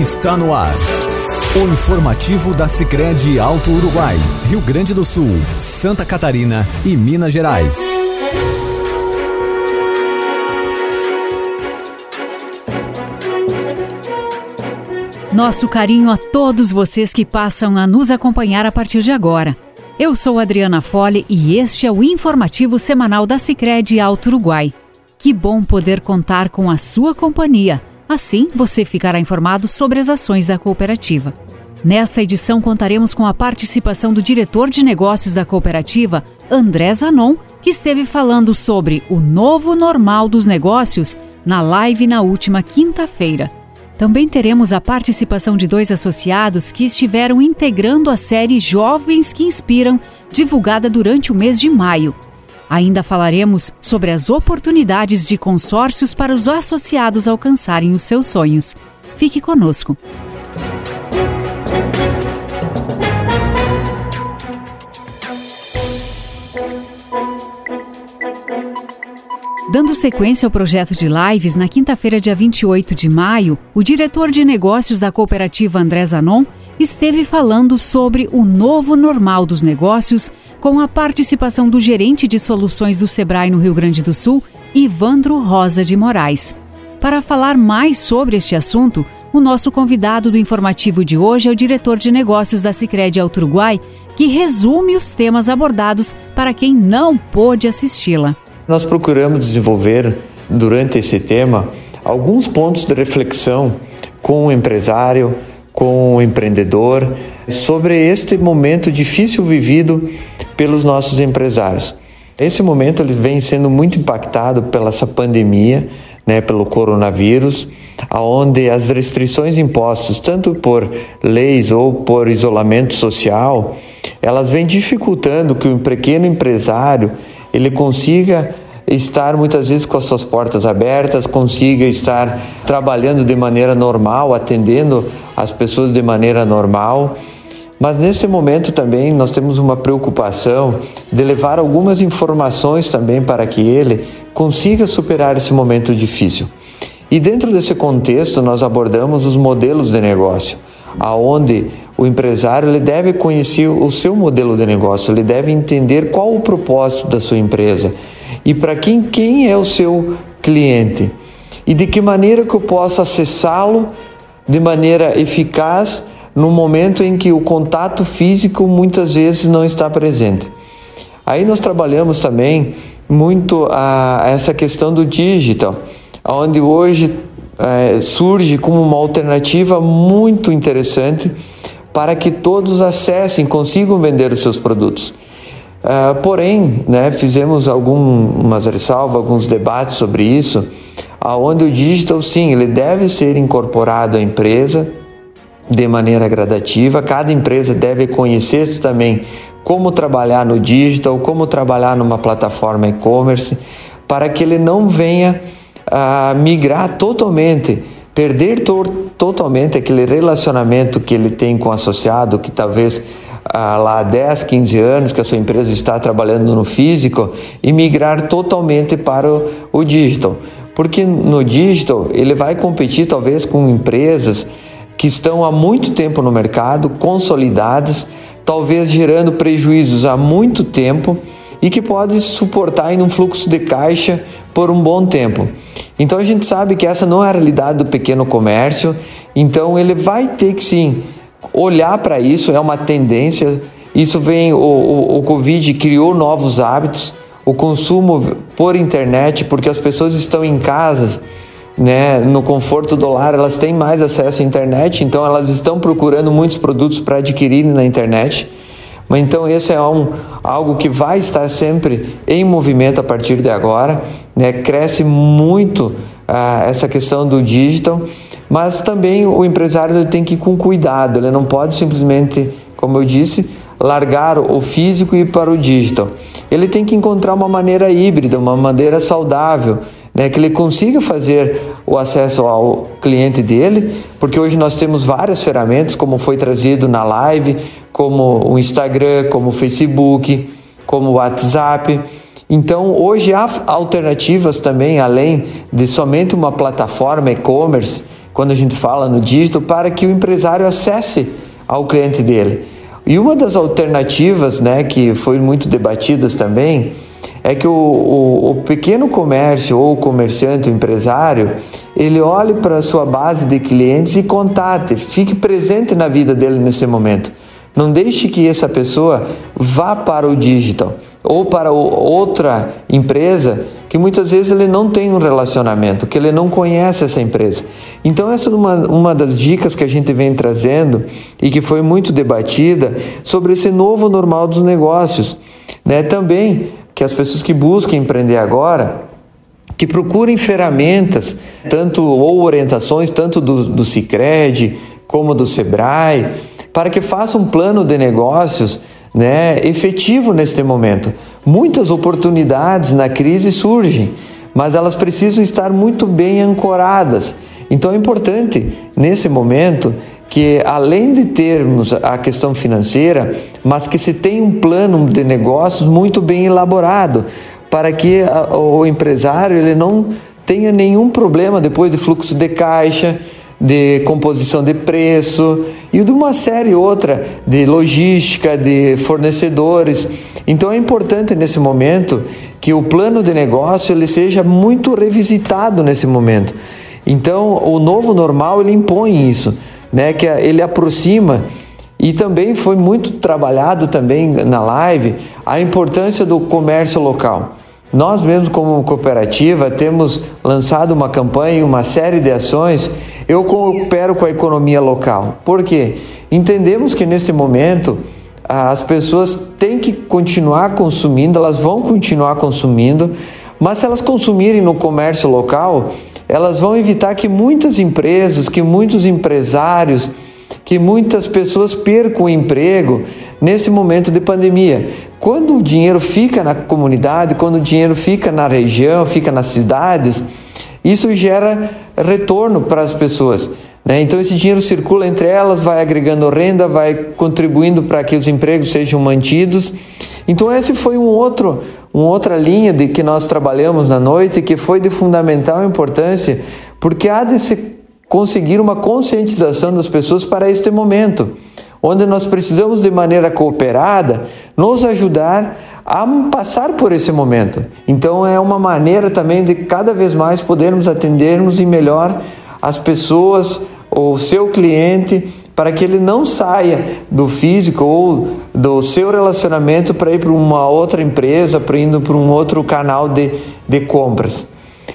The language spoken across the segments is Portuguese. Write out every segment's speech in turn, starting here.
está no ar. O informativo da Sicredi Alto Uruguai, Rio Grande do Sul, Santa Catarina e Minas Gerais. Nosso carinho a todos vocês que passam a nos acompanhar a partir de agora. Eu sou Adriana Fole e este é o informativo semanal da Sicredi Alto Uruguai. Que bom poder contar com a sua companhia. Assim, você ficará informado sobre as ações da cooperativa. Nesta edição, contaremos com a participação do diretor de negócios da cooperativa, André Zanon, que esteve falando sobre o novo normal dos negócios na live na última quinta-feira. Também teremos a participação de dois associados que estiveram integrando a série Jovens que Inspiram, divulgada durante o mês de maio. Ainda falaremos sobre as oportunidades de consórcios para os associados alcançarem os seus sonhos. Fique conosco. Dando sequência ao projeto de lives, na quinta-feira, dia 28 de maio, o diretor de negócios da cooperativa André Zanon esteve falando sobre o novo normal dos negócios com a participação do gerente de soluções do Sebrae no Rio Grande do Sul, Ivandro Rosa de Moraes. Para falar mais sobre este assunto, o nosso convidado do informativo de hoje é o diretor de negócios da Sicredi Alto Uruguai, que resume os temas abordados para quem não pôde assisti-la. Nós procuramos desenvolver durante esse tema alguns pontos de reflexão com o empresário, com o empreendedor sobre este momento difícil vivido pelos nossos empresários. Esse momento ele vem sendo muito impactado pela essa pandemia, né, pelo coronavírus, aonde as restrições impostas tanto por leis ou por isolamento social, elas vêm dificultando que o pequeno empresário ele consiga estar muitas vezes com as suas portas abertas, consiga estar trabalhando de maneira normal, atendendo as pessoas de maneira normal. Mas nesse momento também nós temos uma preocupação de levar algumas informações também para que ele consiga superar esse momento difícil. E dentro desse contexto nós abordamos os modelos de negócio, aonde o empresário ele deve conhecer o seu modelo de negócio, ele deve entender qual o propósito da sua empresa e para quem quem é o seu cliente e de que maneira que eu posso acessá-lo de maneira eficaz no momento em que o contato físico muitas vezes não está presente. Aí nós trabalhamos também muito a, essa questão do digital, onde hoje é, surge como uma alternativa muito interessante para que todos acessem, consigam vender os seus produtos. Uh, porém, né, fizemos algumas ressalvas, alguns debates sobre isso, aonde o digital sim, ele deve ser incorporado à empresa de maneira gradativa. Cada empresa deve conhecer também como trabalhar no digital, como trabalhar numa plataforma e-commerce, para que ele não venha a migrar totalmente, perder to totalmente aquele relacionamento que ele tem com o associado, que talvez ah, lá há 10, 15 anos que a sua empresa está trabalhando no físico e migrar totalmente para o, o digital. Porque no digital ele vai competir talvez com empresas que estão há muito tempo no mercado, consolidadas, talvez gerando prejuízos há muito tempo e que pode suportar em um fluxo de caixa por um bom tempo. Então a gente sabe que essa não é a realidade do pequeno comércio, então ele vai ter que sim olhar para isso, é uma tendência. Isso vem, o, o, o Covid criou novos hábitos, o consumo por internet, porque as pessoas estão em casas, né, no conforto do lar, elas têm mais acesso à internet, então elas estão procurando muitos produtos para adquirir na internet. Mas então esse é um, algo que vai estar sempre em movimento a partir de agora, né? Cresce muito ah, essa questão do digital mas também o empresário tem que ir com cuidado, ele não pode simplesmente, como eu disse, largar o físico e ir para o digital. Ele tem que encontrar uma maneira híbrida, uma maneira saudável, né, que ele consiga fazer o acesso ao cliente dele, porque hoje nós temos várias ferramentas, como foi trazido na live, como o Instagram, como o Facebook, como o WhatsApp, Então, hoje há alternativas também, além de somente uma plataforma e-commerce, quando a gente fala no dígito, para que o empresário acesse ao cliente dele. E uma das alternativas, né, que foi muito debatidas também, é que o, o, o pequeno comércio ou o comerciante, o empresário, ele olhe para a sua base de clientes e contate, fique presente na vida dele nesse momento. Não deixe que essa pessoa vá para o digital ou para outra empresa que muitas vezes ele não tem um relacionamento, que ele não conhece essa empresa. Então, essa é uma, uma das dicas que a gente vem trazendo e que foi muito debatida sobre esse novo normal dos negócios. Né? Também que as pessoas que busquem empreender agora que procurem ferramentas, tanto ou orientações, tanto do, do Cicred como do Sebrae, para que façam um plano de negócios né, efetivo neste momento. Muitas oportunidades na crise surgem, mas elas precisam estar muito bem ancoradas. Então é importante, nesse momento, que além de termos a questão financeira, mas que se tenha um plano de negócios muito bem elaborado, para que o empresário ele não tenha nenhum problema depois de fluxo de caixa, de composição de preço e de uma série outra de logística, de fornecedores. Então é importante nesse momento que o plano de negócio ele seja muito revisitado nesse momento. Então o novo normal ele impõe isso, né? Que ele aproxima e também foi muito trabalhado também na live a importância do comércio local. Nós mesmos como cooperativa temos lançado uma campanha, uma série de ações eu coopero com a economia local. Por quê? Entendemos que nesse momento as pessoas têm que continuar consumindo, elas vão continuar consumindo, mas se elas consumirem no comércio local, elas vão evitar que muitas empresas, que muitos empresários, que muitas pessoas percam o emprego nesse momento de pandemia. Quando o dinheiro fica na comunidade, quando o dinheiro fica na região, fica nas cidades, isso gera retorno para as pessoas. Né? Então, esse dinheiro circula entre elas, vai agregando renda, vai contribuindo para que os empregos sejam mantidos. Então, esse foi um outro, uma outra linha de que nós trabalhamos na noite que foi de fundamental importância, porque há de se conseguir uma conscientização das pessoas para este momento, onde nós precisamos de maneira cooperada nos ajudar a passar por esse momento. Então é uma maneira também de cada vez mais podermos atendermos e melhor as pessoas, o seu cliente, para que ele não saia do físico ou do seu relacionamento para ir para uma outra empresa, para indo para um outro canal de, de compras.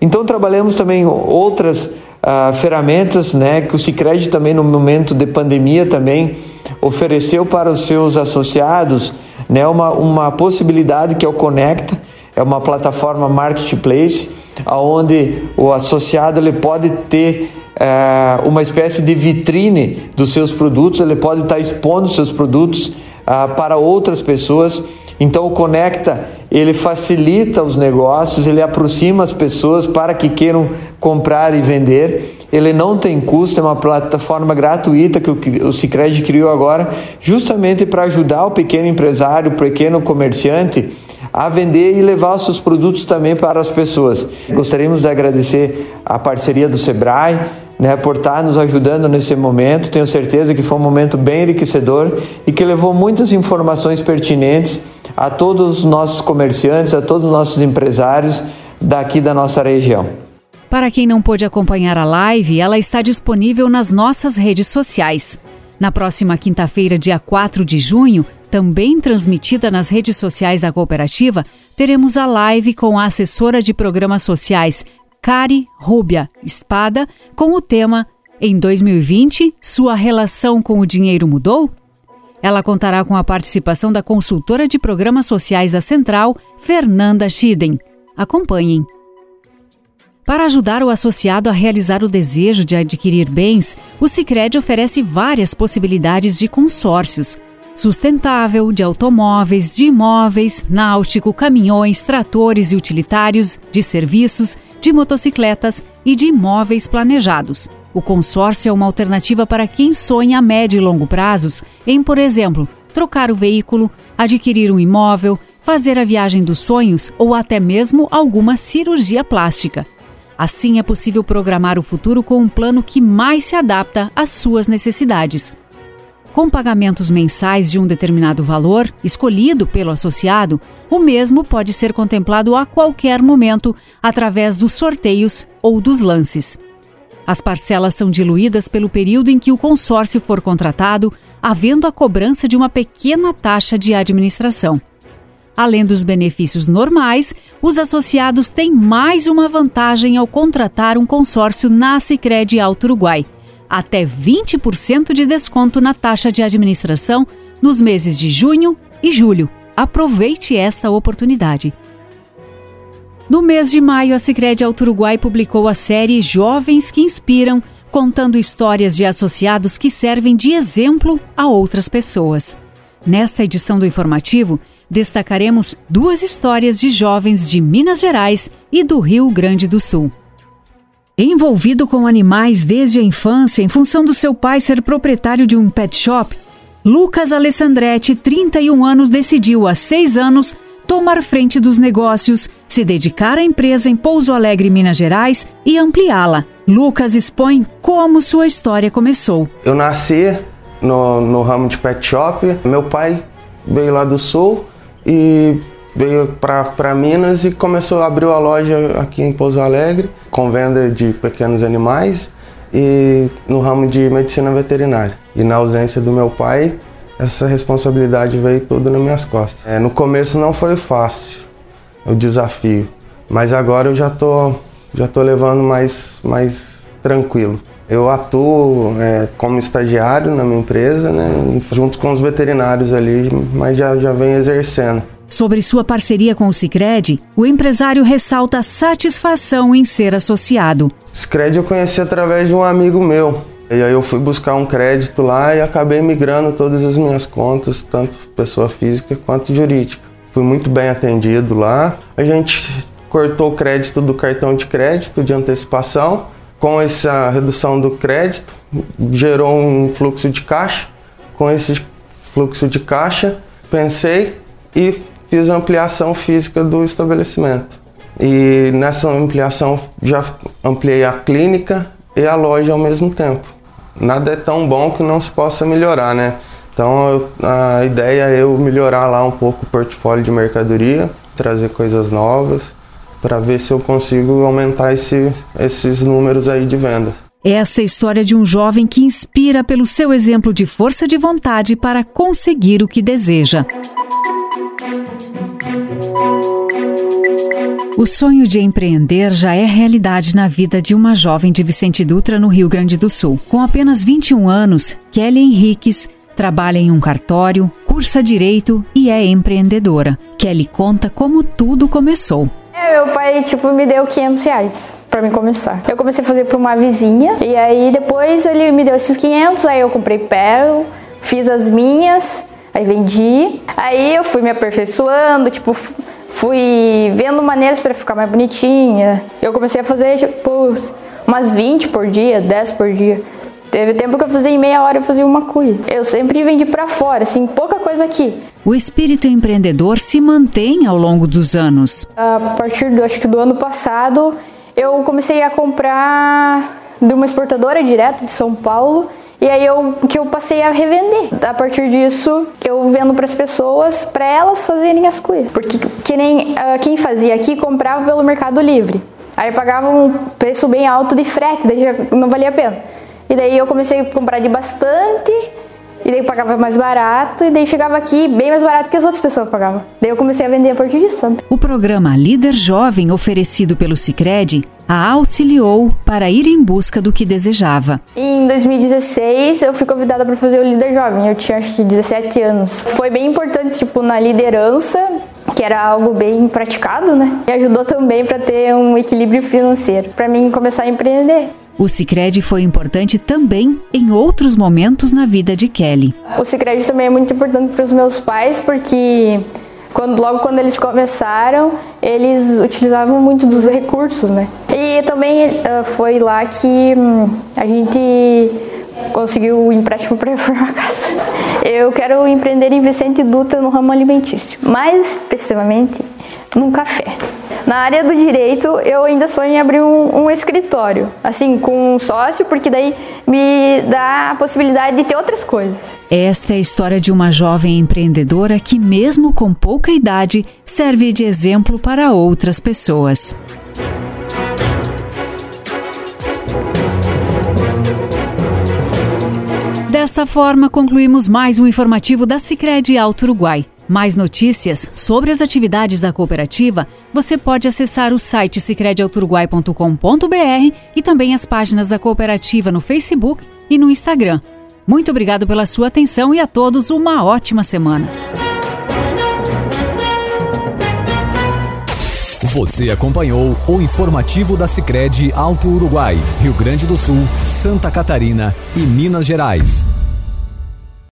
Então trabalhamos também outras uh, ferramentas, né, que o Sicredi também no momento de pandemia também ofereceu para os seus associados né, uma, uma possibilidade que é o Conecta, é uma plataforma marketplace, onde o associado ele pode ter é, uma espécie de vitrine dos seus produtos, ele pode estar expondo seus produtos ah, para outras pessoas. Então o Conecta ele facilita os negócios, ele aproxima as pessoas para que queiram comprar e vender. Ele não tem custo, é uma plataforma gratuita que o Sicredi criou agora, justamente para ajudar o pequeno empresário, o pequeno comerciante a vender e levar seus produtos também para as pessoas. Gostaríamos de agradecer a parceria do Sebrae, né, por estar nos ajudando nesse momento. Tenho certeza que foi um momento bem enriquecedor e que levou muitas informações pertinentes a todos os nossos comerciantes, a todos os nossos empresários daqui da nossa região. Para quem não pôde acompanhar a live, ela está disponível nas nossas redes sociais. Na próxima quinta-feira, dia 4 de junho, também transmitida nas redes sociais da cooperativa, teremos a live com a assessora de programas sociais Cari Rúbia Espada com o tema Em 2020, sua relação com o dinheiro mudou? Ela contará com a participação da consultora de programas sociais da Central, Fernanda Schiden. Acompanhem. Para ajudar o associado a realizar o desejo de adquirir bens, o Sicredi oferece várias possibilidades de consórcios sustentável, de automóveis, de imóveis, náutico, caminhões, tratores e utilitários, de serviços, de motocicletas e de imóveis planejados. O consórcio é uma alternativa para quem sonha a médio e longo prazos em, por exemplo, trocar o veículo, adquirir um imóvel, fazer a viagem dos sonhos ou até mesmo alguma cirurgia plástica. Assim é possível programar o futuro com um plano que mais se adapta às suas necessidades. Com pagamentos mensais de um determinado valor, escolhido pelo associado, o mesmo pode ser contemplado a qualquer momento através dos sorteios ou dos lances. As parcelas são diluídas pelo período em que o consórcio for contratado, havendo a cobrança de uma pequena taxa de administração. Além dos benefícios normais, os associados têm mais uma vantagem ao contratar um consórcio na Sicredi Alto Uruguai: até 20% de desconto na taxa de administração nos meses de junho e julho. Aproveite esta oportunidade. No mês de maio, a Sicredi Alto Uruguai publicou a série Jovens que Inspiram, contando histórias de associados que servem de exemplo a outras pessoas. Nesta edição do informativo, destacaremos duas histórias de jovens de Minas Gerais e do Rio Grande do Sul. Envolvido com animais desde a infância em função do seu pai ser proprietário de um pet shop, Lucas Alessandretti, 31 anos, decidiu há seis anos tomar frente dos negócios, se dedicar à empresa em Pouso Alegre, Minas Gerais e ampliá-la. Lucas expõe como sua história começou. Eu nasci no, no ramo de pet shop. Meu pai veio lá do sul e veio para Minas e começou a abrir a loja aqui em Pouso Alegre com venda de pequenos animais e no ramo de medicina veterinária. E na ausência do meu pai, essa responsabilidade veio toda nas minhas costas. É, no começo não foi fácil o desafio, mas agora eu já tô já tô levando mais mais tranquilo. Eu atuo é, como estagiário na minha empresa, né, junto com os veterinários ali, mas já, já venho exercendo. Sobre sua parceria com o Cicred, o empresário ressalta a satisfação em ser associado. O Cicred eu conheci através de um amigo meu. E aí eu fui buscar um crédito lá e acabei migrando todas as minhas contas, tanto pessoa física quanto jurídica. Fui muito bem atendido lá. A gente cortou o crédito do cartão de crédito de antecipação com essa redução do crédito, gerou um fluxo de caixa. Com esse fluxo de caixa, pensei e fiz a ampliação física do estabelecimento. E nessa ampliação já ampliei a clínica e a loja ao mesmo tempo. Nada é tão bom que não se possa melhorar, né? Então a ideia é eu melhorar lá um pouco o portfólio de mercadoria, trazer coisas novas para ver se eu consigo aumentar esse, esses números aí de vendas. Essa é a história de um jovem que inspira pelo seu exemplo de força de vontade para conseguir o que deseja. O sonho de empreender já é realidade na vida de uma jovem de Vicente Dutra, no Rio Grande do Sul. Com apenas 21 anos, Kelly Henriques trabalha em um cartório, cursa direito e é empreendedora. Kelly conta como tudo começou. É, meu pai, tipo, me deu 500 reais pra mim começar. Eu comecei a fazer pra uma vizinha, e aí depois ele me deu esses 500, aí eu comprei pérola, fiz as minhas, aí vendi. Aí eu fui me aperfeiçoando, tipo, fui vendo maneiras para ficar mais bonitinha. Eu comecei a fazer, tipo, umas 20 por dia, 10 por dia. Teve tempo que eu fazia em meia hora, eu fazia uma cuia. Eu sempre vendi para fora, assim, pouca coisa aqui. O espírito empreendedor se mantém ao longo dos anos. A partir do, acho que do ano passado, eu comecei a comprar de uma exportadora direto de São Paulo. E aí eu que eu passei a revender. A partir disso, eu vendo para as pessoas, para elas fazerem as cuias. Porque que nem uh, quem fazia aqui comprava pelo Mercado Livre. Aí pagava um preço bem alto de frete, daí já não valia a pena. E daí eu comecei a comprar de bastante, e daí pagava mais barato, e daí chegava aqui bem mais barato que as outras pessoas pagavam. Daí eu comecei a vender a partir disso, sabe? O programa Líder Jovem, oferecido pelo Cicred, a auxiliou para ir em busca do que desejava. Em 2016, eu fui convidada para fazer o Líder Jovem. Eu tinha acho que 17 anos. Foi bem importante, tipo, na liderança, que era algo bem praticado, né? E ajudou também para ter um equilíbrio financeiro, para mim começar a empreender. O Cicred foi importante também em outros momentos na vida de Kelly. O Cicred também é muito importante para os meus pais porque quando logo quando eles começaram, eles utilizavam muito dos recursos, né? E também uh, foi lá que hum, a gente conseguir o empréstimo para reformar a casa. Eu quero empreender em Vicente Dutra no ramo alimentício, mais especificamente num café. Na área do direito, eu ainda sonho em abrir um, um, escritório, assim, com um sócio, porque daí me dá a possibilidade de ter outras coisas. Esta é a história de uma jovem empreendedora que, mesmo com pouca idade, serve de exemplo para outras pessoas. Desta forma, concluímos mais um informativo da Sicredi Alto Uruguai. Mais notícias sobre as atividades da cooperativa, você pode acessar o site sicrediauturuguai.com.br e também as páginas da cooperativa no Facebook e no Instagram. Muito obrigado pela sua atenção e a todos uma ótima semana. Você acompanhou o informativo da Sicredi Alto Uruguai, Rio Grande do Sul, Santa Catarina e Minas Gerais.